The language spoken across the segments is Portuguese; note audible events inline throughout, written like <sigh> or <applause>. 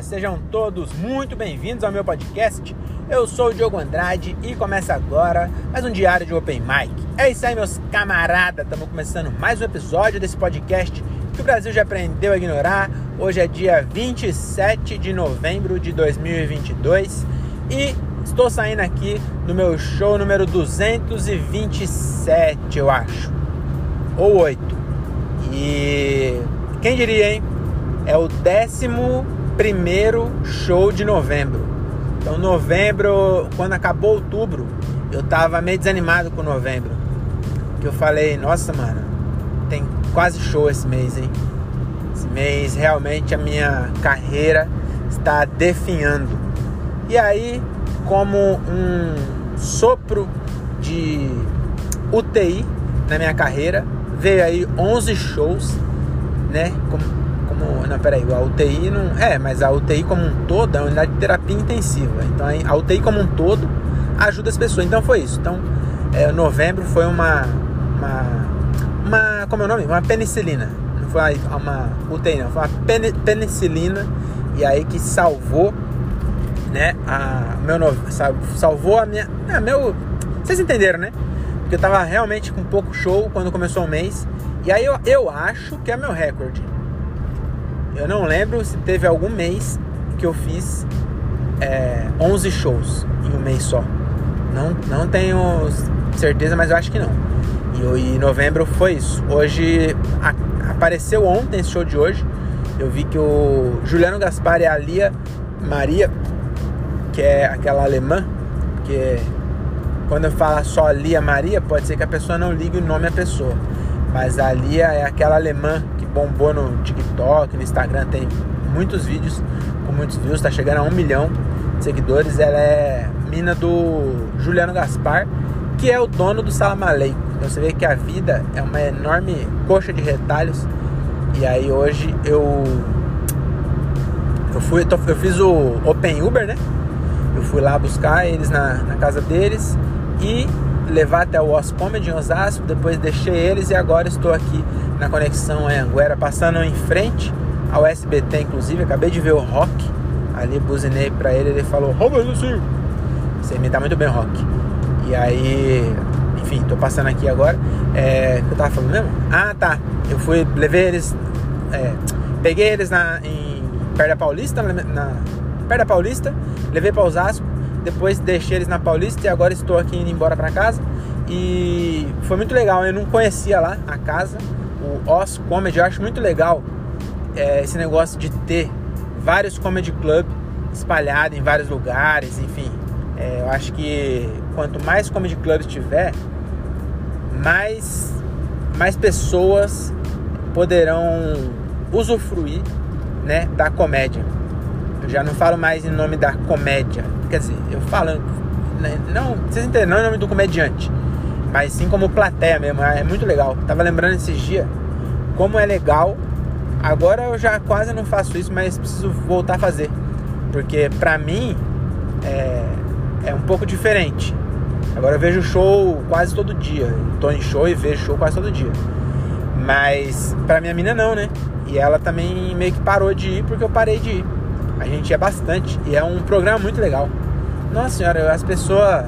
Sejam todos muito bem-vindos ao meu podcast. Eu sou o Diogo Andrade e começa agora mais um diário de Open Mic. É isso aí, meus camaradas. Estamos começando mais um episódio desse podcast que o Brasil já aprendeu a ignorar. Hoje é dia 27 de novembro de 2022 e estou saindo aqui do meu show número 227, eu acho, ou 8. E quem diria, hein? é o 11 show de novembro. Então, novembro, quando acabou outubro, eu tava meio desanimado com novembro. Que eu falei, nossa, mano, tem quase show esse mês, hein? Esse mês realmente a minha carreira está definhando. E aí, como um sopro de UTI na minha carreira, veio aí 11 shows, né? Como como. Não, peraí, a UTI não. É, mas a UTI como um todo é uma unidade de terapia intensiva. Então a UTI como um todo ajuda as pessoas. Então foi isso. Então, é, novembro foi uma. Uma. uma como é o nome? Uma penicilina. Não foi uma UTI, não. Foi uma penicilina. E aí que salvou, né? A, meu salvou a minha. É, meu. Vocês entenderam, né? Porque eu tava realmente com pouco show quando começou o mês. E aí eu, eu acho que é meu recorde. Eu não lembro se teve algum mês que eu fiz é, 11 shows em um mês só. Não, não tenho certeza, mas eu acho que não. E, e novembro foi isso. Hoje a, apareceu ontem esse show de hoje. Eu vi que o Juliano Gaspar e a Lia Maria, que é aquela alemã, porque quando eu falo só Lia Maria, pode ser que a pessoa não ligue o nome à pessoa. Mas a Lia é aquela alemã bombou no TikTok, no Instagram, tem muitos vídeos com muitos views, tá chegando a um milhão de seguidores. Ela é mina do Juliano Gaspar, que é o dono do Salamaleico. Então você vê que a vida é uma enorme coxa de retalhos. E aí hoje eu eu fui eu fiz o Open Uber, né? Eu fui lá buscar eles na, na casa deles e levar até o Os Comedy em Osasco, depois deixei eles e agora estou aqui na conexão Anguera, passando em frente ao SBT, inclusive, acabei de ver o Rock, ali buzinei pra ele, ele falou, você me dá muito bem Rock. E aí, enfim, tô passando aqui agora, é, eu tava falando mesmo? Ah, tá, eu fui, levei eles, é, peguei eles na, em, perto da Paulista, na, perto da Paulista, levei pra Osasco, depois deixei eles na Paulista e agora estou aqui indo embora para casa. E foi muito legal, eu não conhecia lá a casa, o Os Comedy, eu acho muito legal é, esse negócio de ter vários comedy club espalhados em vários lugares, enfim. É, eu acho que quanto mais comedy clubs tiver, mais, mais pessoas poderão usufruir né, da comédia. Eu já não falo mais em nome da comédia. Quer dizer, eu falo. Né, não, vocês entendem, não em nome do comediante. Mas sim como plateia mesmo. É muito legal. Tava lembrando esses dias como é legal. Agora eu já quase não faço isso, mas preciso voltar a fazer. Porque pra mim é, é um pouco diferente. Agora eu vejo show quase todo dia. Tô em show e vejo show quase todo dia. Mas pra minha mina não, né? E ela também meio que parou de ir porque eu parei de ir. A gente ia bastante e é um programa muito legal. Nossa senhora, as pessoas.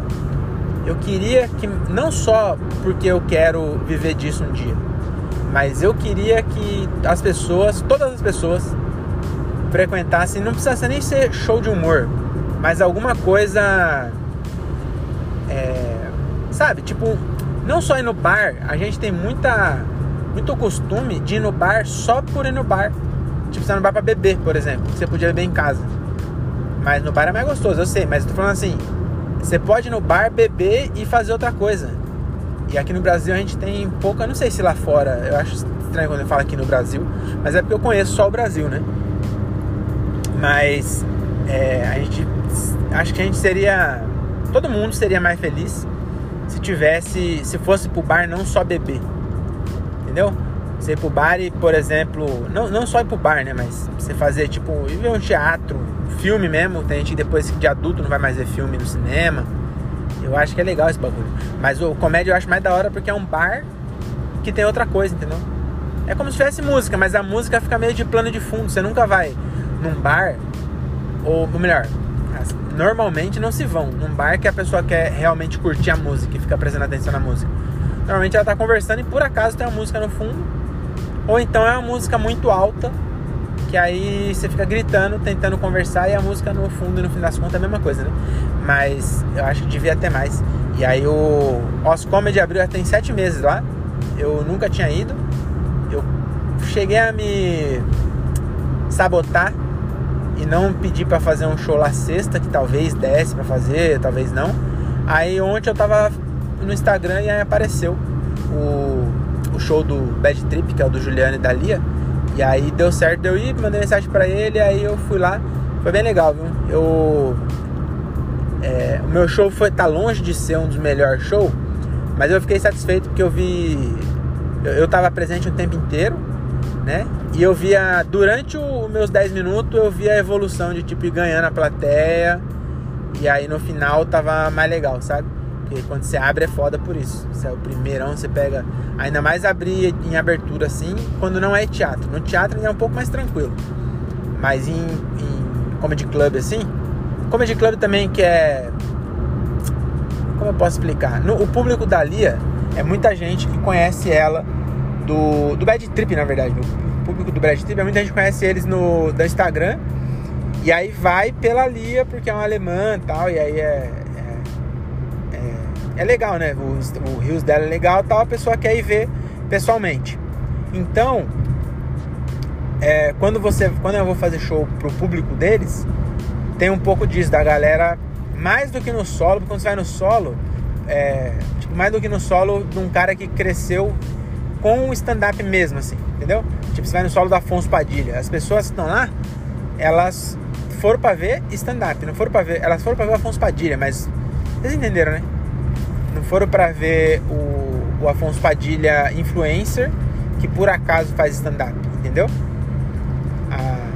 Eu queria que. Não só porque eu quero viver disso um dia, mas eu queria que as pessoas, todas as pessoas, frequentassem. Não precisa nem ser show de humor, mas alguma coisa. É, sabe? Tipo, não só ir no bar, a gente tem muita. Muito costume de ir no bar só por ir no bar. Tipo, você não vai pra beber, por exemplo. Você podia beber em casa. Mas no bar é mais gostoso, eu sei. Mas eu tô falando assim: você pode ir no bar beber e fazer outra coisa. E aqui no Brasil a gente tem pouca, não sei se lá fora, eu acho estranho quando eu falo aqui no Brasil, mas é porque eu conheço só o Brasil, né? Mas é, a gente acho que a gente seria. Todo mundo seria mais feliz se tivesse. Se fosse pro bar não só beber. Entendeu? Você ir pro bar e, por exemplo, não, não só ir pro bar, né? Mas você fazer, tipo, ir ver um teatro, um filme mesmo. Tem gente que depois de adulto não vai mais ver filme no cinema. Eu acho que é legal esse bagulho. Mas o comédia eu acho mais da hora porque é um bar que tem outra coisa, entendeu? É como se tivesse música, mas a música fica meio de plano de fundo. Você nunca vai num bar ou melhor, normalmente não se vão num bar que a pessoa quer realmente curtir a música e fica prestando atenção na música. Normalmente ela tá conversando e por acaso tem uma música no fundo, ou então é uma música muito alta, que aí você fica gritando, tentando conversar e a música no fundo e no fim das contas é a mesma coisa, né? Mas eu acho que devia ter mais. E aí o Os Comedy abriu já tem sete meses lá. Eu nunca tinha ido. Eu cheguei a me sabotar e não pedir para fazer um show lá sexta, que talvez desse para fazer, talvez não. Aí ontem eu tava no Instagram e aí apareceu o, o show do Bad Trip, que é o do Juliano e da Lia. E aí deu certo eu ir, mandei mensagem para ele, aí eu fui lá. Foi bem legal, viu? Eu é, o meu show foi tá longe de ser um dos melhores shows, mas eu fiquei satisfeito porque eu vi eu, eu tava presente o tempo inteiro, né? E eu via durante os meus 10 minutos eu via a evolução de tipo ir ganhando a plateia. E aí no final tava mais legal, sabe? Porque quando você abre é foda por isso. Você é o primeirão, você pega. Ainda mais abrir em abertura assim, quando não é teatro. No teatro ainda é um pouco mais tranquilo. Mas em, em comedy club assim, comedy club também que é. Como eu posso explicar? No, o público da Lia é muita gente que conhece ela do, do Bad Trip, na verdade. O público do Bad Trip, é muita gente conhece eles no do Instagram. E aí vai pela Lia, porque é um alemã e tal, e aí é, é legal, né? O, o rios dela é legal tal, a pessoa quer ir ver pessoalmente. Então, é, quando você quando eu vou fazer show pro público deles, tem um pouco disso, da galera, mais do que no solo, porque quando você vai no solo, é, tipo, mais do que no solo de um cara que cresceu com o stand-up mesmo, assim, entendeu? Tipo, você vai no solo do Afonso Padilha, as pessoas que estão lá, elas foram para ver stand-up, não foram para ver, elas foram para ver o Afonso Padilha, mas vocês entenderam, né? Foram para ver o, o Afonso Padilha influencer que por acaso faz stand-up, entendeu? Ah,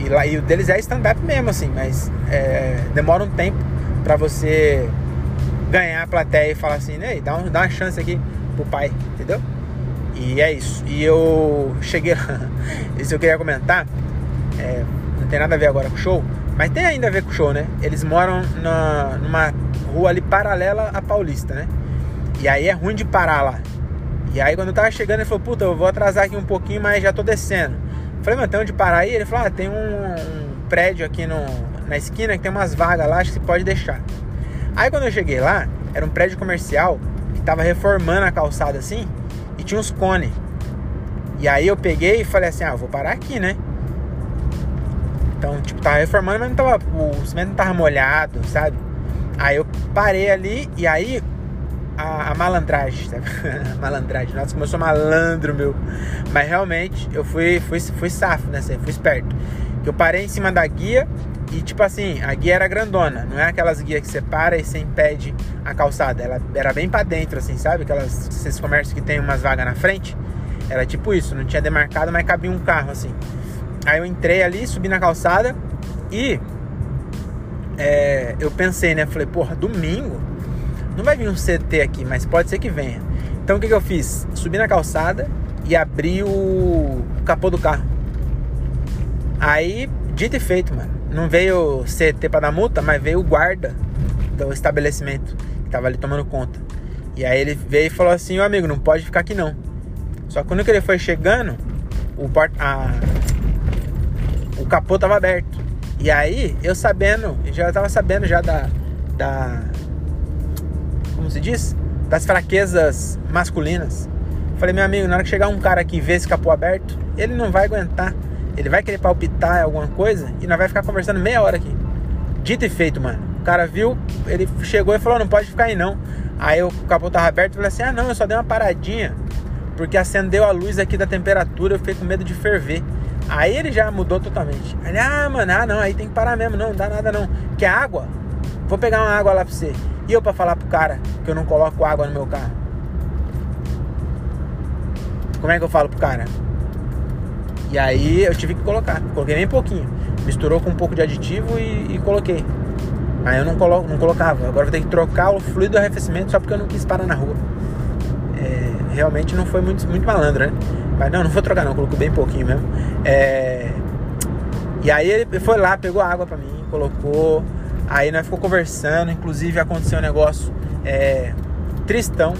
e, e, lá, e o deles é stand-up mesmo, assim, mas é, demora um tempo para você ganhar a plateia e falar assim, Ei, dá, um, dá uma chance aqui pro pai, entendeu? E é isso. E eu cheguei lá, <laughs> isso eu queria comentar, é, não tem nada a ver agora com o show, mas tem ainda a ver com o show, né? Eles moram na, numa rua ali paralela à Paulista, né? E aí é ruim de parar lá. E aí quando eu tava chegando, ele falou, puta, eu vou atrasar aqui um pouquinho, mas já tô descendo. Eu falei, mano, tem onde parar aí? Ele falou, ah, tem um, um prédio aqui no, na esquina que tem umas vagas lá, acho que você pode deixar. Aí quando eu cheguei lá, era um prédio comercial que tava reformando a calçada assim e tinha uns cones. E aí eu peguei e falei assim, ah, vou parar aqui, né? Então, tipo, tava reformando, mas não tava, o cimento não tava molhado, sabe? Aí eu parei ali e aí a, a malandragem, sabe? <laughs> malandragem. Nossa, como eu sou malandro, meu. Mas realmente eu fui, fui, fui safo nessa, fui esperto. Eu parei em cima da guia e tipo assim, a guia era grandona, não é aquelas guias que você para e você impede a calçada. Ela era bem para dentro, assim, sabe? Aquelas, esses comércios que tem umas vagas na frente. Era tipo isso, não tinha demarcado, mas cabia um carro assim. Aí eu entrei ali, subi na calçada e é, eu pensei, né? Falei, porra, domingo não vai vir um CT aqui, mas pode ser que venha. Então o que, que eu fiz? Subi na calçada e abri o capô do carro. Aí, dito e feito, mano. Não veio CT para dar multa, mas veio o guarda do estabelecimento que tava ali tomando conta. E aí ele veio e falou assim: "Ô amigo, não pode ficar aqui não". Só que quando ele foi chegando, o a, o capô tava aberto. E aí, eu sabendo, já tava sabendo já da, da. Como se diz? Das fraquezas masculinas. Falei, meu amigo, na hora que chegar um cara aqui e ver esse capô aberto, ele não vai aguentar. Ele vai querer palpitar alguma coisa e nós vai ficar conversando meia hora aqui. Dito e feito, mano. O cara viu, ele chegou e falou: não pode ficar aí não. Aí o capô tava aberto e falei assim: ah, não, eu só dei uma paradinha porque acendeu a luz aqui da temperatura, eu fiquei com medo de ferver. Aí ele já mudou totalmente. Ele, ah, mano, ah, não, aí tem que parar mesmo, não, não dá nada não. Quer água? Vou pegar uma água lá pra você. E eu pra falar pro cara que eu não coloco água no meu carro? Como é que eu falo pro cara? E aí eu tive que colocar. Coloquei bem pouquinho. Misturou com um pouco de aditivo e, e coloquei. Aí eu não, colo, não colocava. Agora vou ter que trocar o fluido do arrefecimento só porque eu não quis parar na rua. É, realmente não foi muito, muito malandro, né? Mas não, não vou trocar não, coloquei bem pouquinho mesmo. É... E aí ele foi lá, pegou água pra mim, colocou. Aí nós ficou conversando, inclusive aconteceu um negócio é, tristão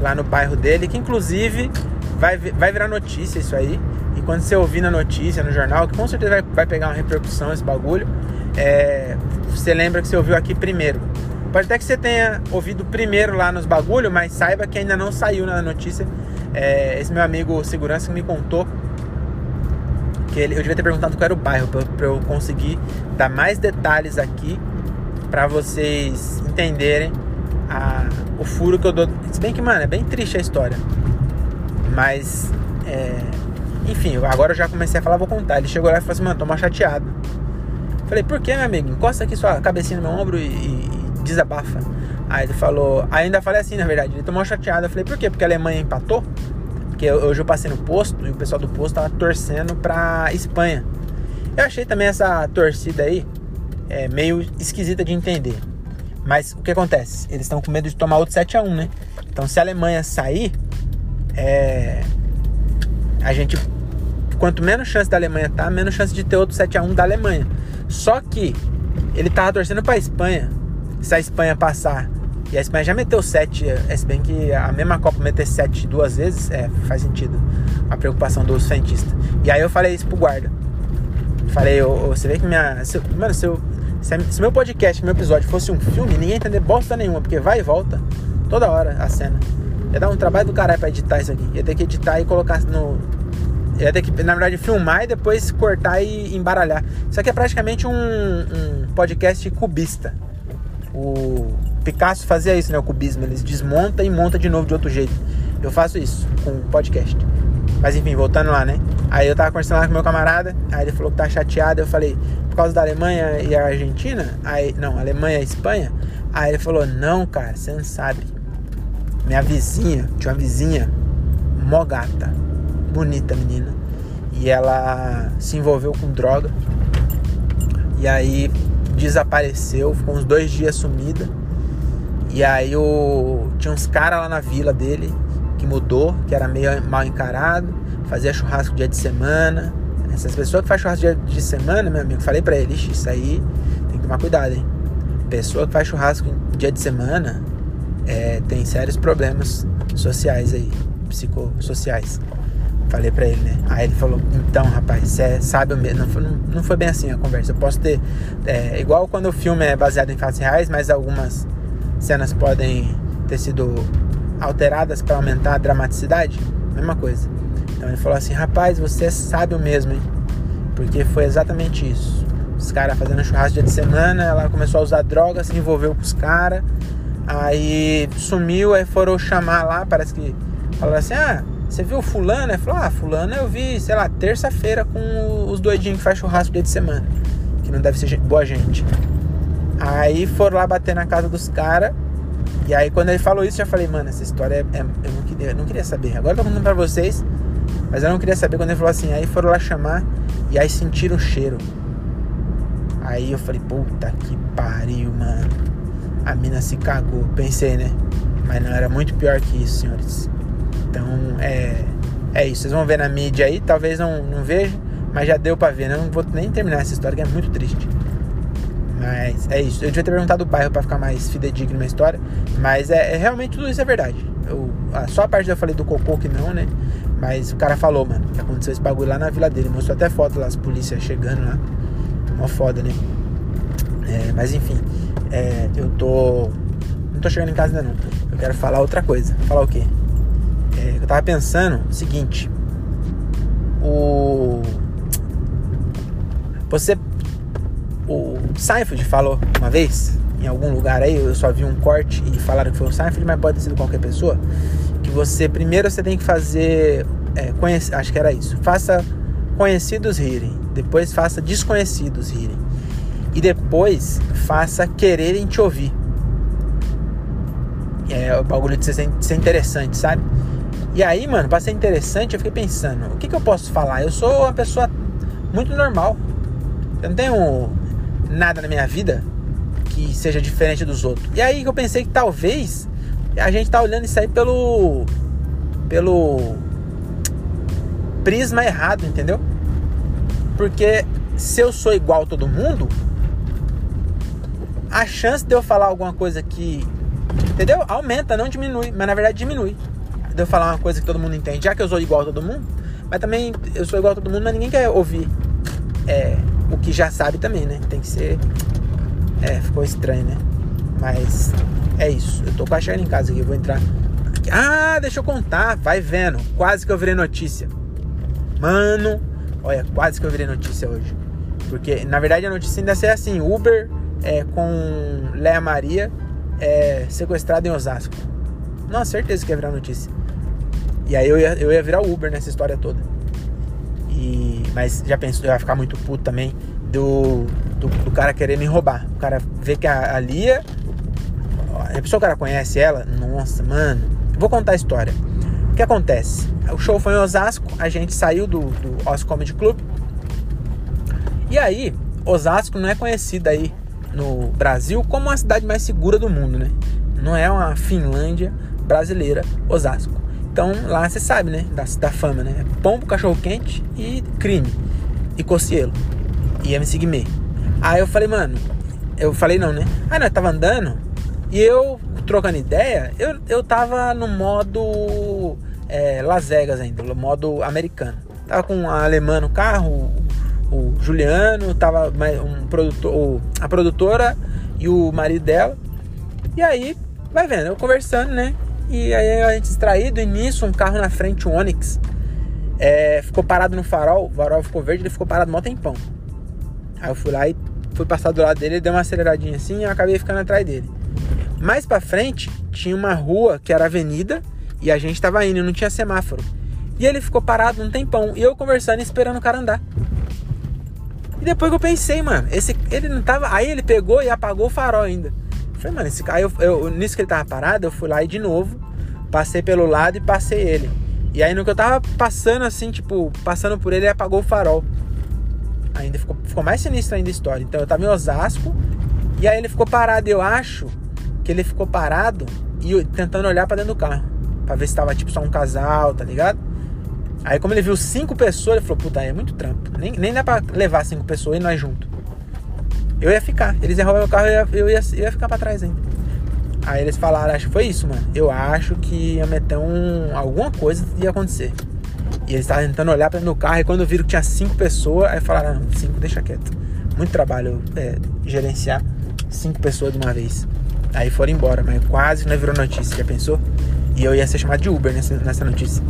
lá no bairro dele, que inclusive vai, vai virar notícia isso aí. E quando você ouvir na notícia, no jornal, que com certeza vai, vai pegar uma repercussão esse bagulho, é, você lembra que você ouviu aqui primeiro. Pode até que você tenha ouvido primeiro lá nos bagulho, mas saiba que ainda não saiu na notícia. É, esse meu amigo segurança me contou que ele, eu devia ter perguntado qual era o bairro para eu conseguir dar mais detalhes aqui para vocês entenderem a, o furo que eu dou. Se bem que, mano, é bem triste a história. Mas, é, enfim, agora eu já comecei a falar, vou contar. Ele chegou lá e falou assim, mano, tô mal chateado. Falei, por que, meu amigo? Encosta aqui sua cabecinha no meu ombro e, e, e desabafa. Aí ele falou, ainda falei assim, na verdade, ele tomou chateado. Eu falei, por quê? Porque a Alemanha empatou? Porque hoje eu passei no posto e o pessoal do posto tava torcendo pra Espanha. Eu achei também essa torcida aí é, meio esquisita de entender. Mas o que acontece? Eles estão com medo de tomar outro 7x1, né? Então se a Alemanha sair, é, a gente. Quanto menos chance da Alemanha tá, menos chance de ter outro 7x1 da Alemanha. Só que ele tava torcendo pra Espanha. Se a Espanha passar e a Espanha já meteu 7, é, se bem que a mesma Copa meter 7 duas vezes, é, faz sentido. A preocupação dos fentistas. E aí eu falei isso pro guarda. Falei, oh, você vê que minha. Se, mano, se, eu, se, se meu podcast, meu episódio fosse um filme, ninguém ia entender bosta nenhuma, porque vai e volta toda hora a cena. Ia dar um trabalho do caralho pra editar isso aqui. Ia ter que editar e colocar no. Ia ter que, na verdade, filmar e depois cortar e embaralhar. Isso aqui é praticamente um, um podcast cubista. O Picasso fazia isso, né? O cubismo. Eles desmonta e monta de novo de outro jeito. Eu faço isso com podcast. Mas enfim, voltando lá, né? Aí eu tava conversando lá com meu camarada, aí ele falou que tá chateado. Eu falei, por causa da Alemanha e a Argentina? Aí, não, Alemanha e Espanha? Aí ele falou, não, cara, você não sabe. Minha vizinha, tinha uma vizinha, mó gata, bonita menina. E ela se envolveu com droga. E aí desapareceu, ficou uns dois dias sumida. E aí tinha uns caras lá na vila dele que mudou, que era meio mal encarado, fazia churrasco dia de semana. Essas pessoas que fazem churrasco dia de semana, meu amigo, falei pra ele, isso aí tem que tomar cuidado, hein? Pessoa que faz churrasco dia de semana é, tem sérios problemas sociais aí, psicossociais. Falei pra ele, né? Aí ele falou, então, rapaz, você sabe mesmo. Não foi, não, não foi bem assim a conversa. Eu posso ter. É, igual quando o filme é baseado em fatos reais, mas algumas cenas podem ter sido alteradas para aumentar a dramaticidade, mesma coisa. Então ele falou assim: rapaz, você é sábio mesmo, hein? Porque foi exatamente isso. Os caras fazendo churrasco dia de semana, ela começou a usar droga, se envolveu com os caras, aí sumiu, aí foram chamar lá, parece que falaram assim: ah, você viu fulano? Ele falou: ah, fulano eu vi, sei lá, terça-feira com os doidinhos que faz churrasco dia de semana, que não deve ser boa gente. Aí foram lá bater na casa dos caras. E aí quando ele falou isso, eu já falei, mano, essa história é, é, eu, não queria, eu não queria saber. Agora eu tô contando pra vocês, mas eu não queria saber quando ele falou assim. Aí foram lá chamar e aí sentiram o cheiro. Aí eu falei, puta que pariu, mano. A mina se cagou. Pensei, né? Mas não era muito pior que isso, senhores. Então é. É isso. Vocês vão ver na mídia aí, talvez não, não vejam, mas já deu pra ver. Né? Não vou nem terminar essa história que é muito triste. Mas é isso. Eu devia ter perguntado o bairro para ficar mais fidedigno na história. Mas é, é, realmente tudo isso é verdade. Eu, só a parte que eu falei do cocô que não, né? Mas o cara falou, mano, que aconteceu esse bagulho lá na vila dele. Mostrou até foto lá, as polícias chegando lá. Mó foda, né? É, mas enfim, é, eu tô. Não tô chegando em casa ainda não. Eu quero falar outra coisa. Falar o quê? É, eu tava pensando o seguinte. O. Você o Seinfeld falou uma vez, em algum lugar aí, eu só vi um corte e falaram que foi o Seinfeld, mas pode ter sido qualquer pessoa, que você, primeiro você tem que fazer, é, conhece, acho que era isso, faça conhecidos rirem, depois faça desconhecidos rirem, e depois faça quererem te ouvir. É o bagulho de ser, interessante, sabe? E aí, mano, pra ser interessante, eu fiquei pensando, o que, que eu posso falar? Eu sou uma pessoa muito normal. Eu não tenho nada na minha vida que seja diferente dos outros. E aí eu pensei que talvez a gente tá olhando isso aí pelo pelo prisma errado, entendeu? Porque se eu sou igual a todo mundo, a chance de eu falar alguma coisa que. Entendeu? Aumenta, não diminui. Mas na verdade diminui. De eu falar uma coisa que todo mundo entende. Já que eu sou igual a todo mundo, mas também eu sou igual a todo mundo, mas ninguém quer ouvir é, o que já sabe também, né? Tem que ser. É, ficou estranho, né? Mas é isso. Eu tô quase chegando em casa aqui. Eu vou entrar. Ah, deixa eu contar. Vai vendo. Quase que eu virei notícia. Mano, olha, quase que eu virei notícia hoje. Porque, na verdade, a notícia ainda é assim: Uber é, com Léa Maria é, sequestrada em Osasco. Não, certeza que ia virar notícia. E aí eu ia, eu ia virar Uber nessa história toda. E, mas já pensou, eu ia ficar muito puto também do, do, do cara querer me roubar. O cara vê que a, a Lia. A pessoa que o cara conhece ela, nossa, mano. Vou contar a história. O que acontece? O show foi em Osasco, a gente saiu do, do Os Comedy Club. E aí, Osasco não é conhecida aí no Brasil como a cidade mais segura do mundo, né? Não é uma Finlândia brasileira, Osasco. Então lá você sabe, né? Da, da fama, né? Pombo, cachorro quente e crime. E Cocielo. E MC Guimê. Aí eu falei, mano, eu falei não, né? Aí nós tava andando e eu trocando ideia, eu, eu tava no modo é, Las Vegas ainda, no modo americano. Tava com a alemã no carro, o Juliano, tava um produtor, a produtora e o marido dela. E aí, vai vendo, eu conversando, né? E aí a gente distraído, e nisso um carro na frente, um Onix, é, ficou parado no farol, o farol ficou verde, ele ficou parado mó tempão. Aí eu fui lá e fui passar do lado dele, deu uma aceleradinha assim e eu acabei ficando atrás dele. Mais pra frente, tinha uma rua que era avenida e a gente tava indo, não tinha semáforo. E ele ficou parado um tempão, e eu conversando esperando o cara andar. E depois que eu pensei, mano, esse, ele não tava. Aí ele pegou e apagou o farol ainda. Falei, mano, esse cara. Eu, eu, nisso que ele tava parado, eu fui lá e de novo, passei pelo lado e passei ele. E aí no que eu tava passando assim, tipo, passando por ele, ele apagou o farol. Ainda ficou, ficou mais sinistro ainda a história. Então eu tava em Osasco e aí ele ficou parado. Eu acho que ele ficou parado e tentando olhar para dentro do carro. Pra ver se tava tipo só um casal, tá ligado? Aí como ele viu cinco pessoas, ele falou, puta, é muito trampo. Nem, nem dá pra levar cinco pessoas e nós juntos. Eu ia ficar. Eles iam roubar meu carro e eu eu ia, eu ia ficar pra trás ainda. Aí eles falaram, acho que foi isso, mano. Eu acho que ia meter um. alguma coisa ia acontecer. E eles estavam tentando olhar para meu carro e quando viram que tinha cinco pessoas, aí falaram, não, cinco, deixa quieto. Muito trabalho é, gerenciar cinco pessoas de uma vez. Aí foram embora, mas quase não virou notícia, já pensou? E eu ia ser chamado de Uber nessa, nessa notícia.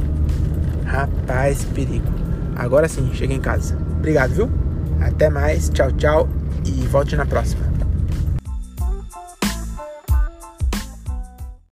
Rapaz, perigo. Agora sim, cheguei em casa. Obrigado, viu? Até mais, tchau, tchau e volte na próxima.